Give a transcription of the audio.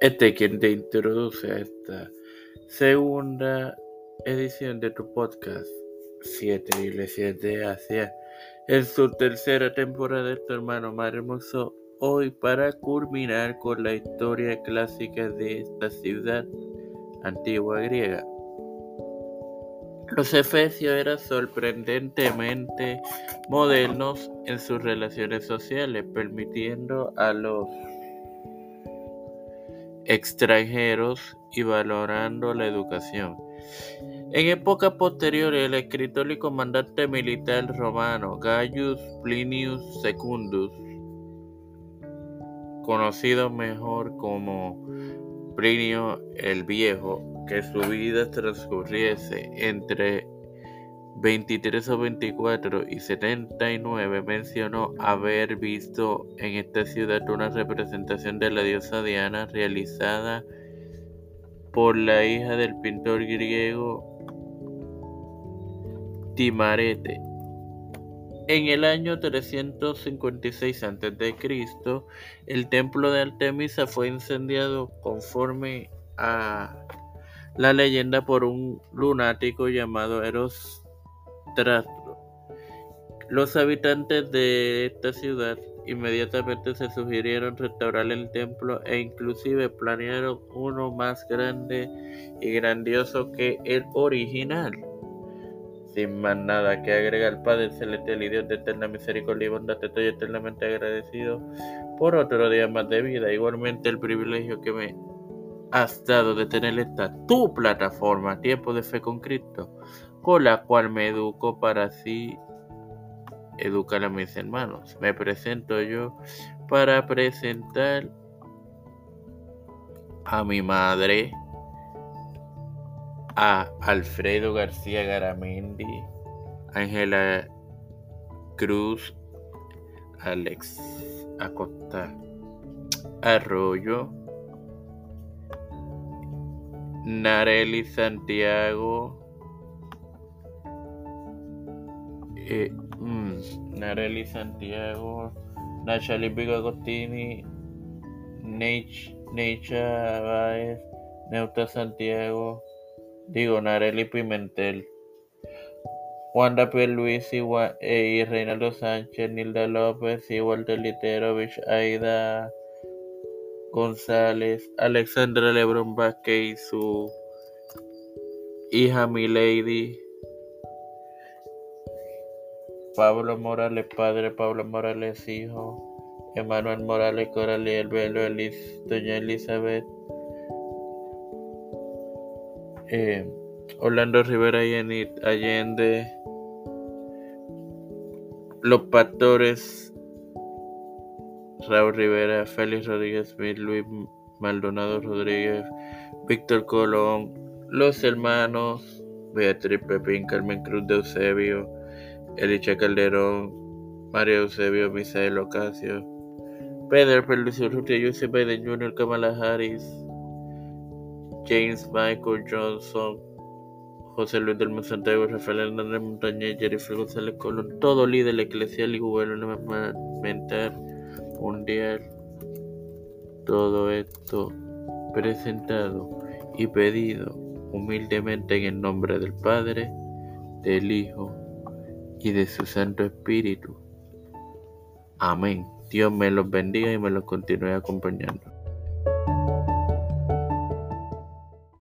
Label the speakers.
Speaker 1: Este es quien te introduce a esta segunda edición de tu podcast 7 Iglesias de Asia en su tercera temporada de tu hermano más hermoso hoy para culminar con la historia clásica de esta ciudad antigua griega. Los efesios eran sorprendentemente modernos en sus relaciones sociales, permitiendo a los extranjeros y valorando la educación. En épocas posteriores, el escritor y comandante militar romano Gaius Plinius Secundus, conocido mejor como Plinio el Viejo, que su vida transcurriese entre 23 o 24 y 79 mencionó haber visto en esta ciudad una representación de la diosa Diana realizada por la hija del pintor griego Timarete. En el año 356 a.C., el templo de Artemisa fue incendiado conforme a la leyenda por un lunático llamado Eros los habitantes de esta ciudad inmediatamente se sugirieron restaurar el templo e inclusive planearon uno más grande y grandioso que el original. Sin más nada que agregar, Padre Celestial y Dios de eterna misericordia y bondad, estoy eternamente agradecido por otro día más de vida. Igualmente el privilegio que me has dado de tener esta tu plataforma, Tiempo de Fe con Cristo con la cual me educo para así educar a mis hermanos. Me presento yo para presentar a mi madre, a Alfredo García Garamendi, Ángela Cruz, Alex Acosta Arroyo, Nareli Santiago, eh, mm, Nareli Santiago, Nachali Vigo Agostini, Necha Baez, Neuta Santiago, digo Nareli Pimentel, Wanda Luis eh, y, Reinaldo Sánchez, Nilda López y Walter Literovich, Aida González, Alexandra Lebron Vázquez y su hija Milady. Pablo Morales padre, Pablo Morales hijo, Emanuel Morales Coral y el Velo, Elis, Doña Elizabeth, eh, Orlando Rivera y Allende, Los Pastores, Raúl Rivera, Félix Rodríguez Smith, Luis Maldonado Rodríguez, Víctor Colón, Los Hermanos, Beatriz Pepín, Carmen Cruz de Eusebio, Elicha Calderón, María Eusebio, Misael Ocasio, Pedro Pérez Urrutia, Joseph Biden Jr., Kamala Harris, James Michael Johnson, José Luis del Santiago, Rafael Hernández Montañez, Jennifer González Colón, todo líder eclesial y gubernamental mundial. Todo esto presentado y pedido humildemente en el nombre del Padre, del Hijo y de su Santo Espíritu. Amén. Dios me los bendiga y me los continúe acompañando.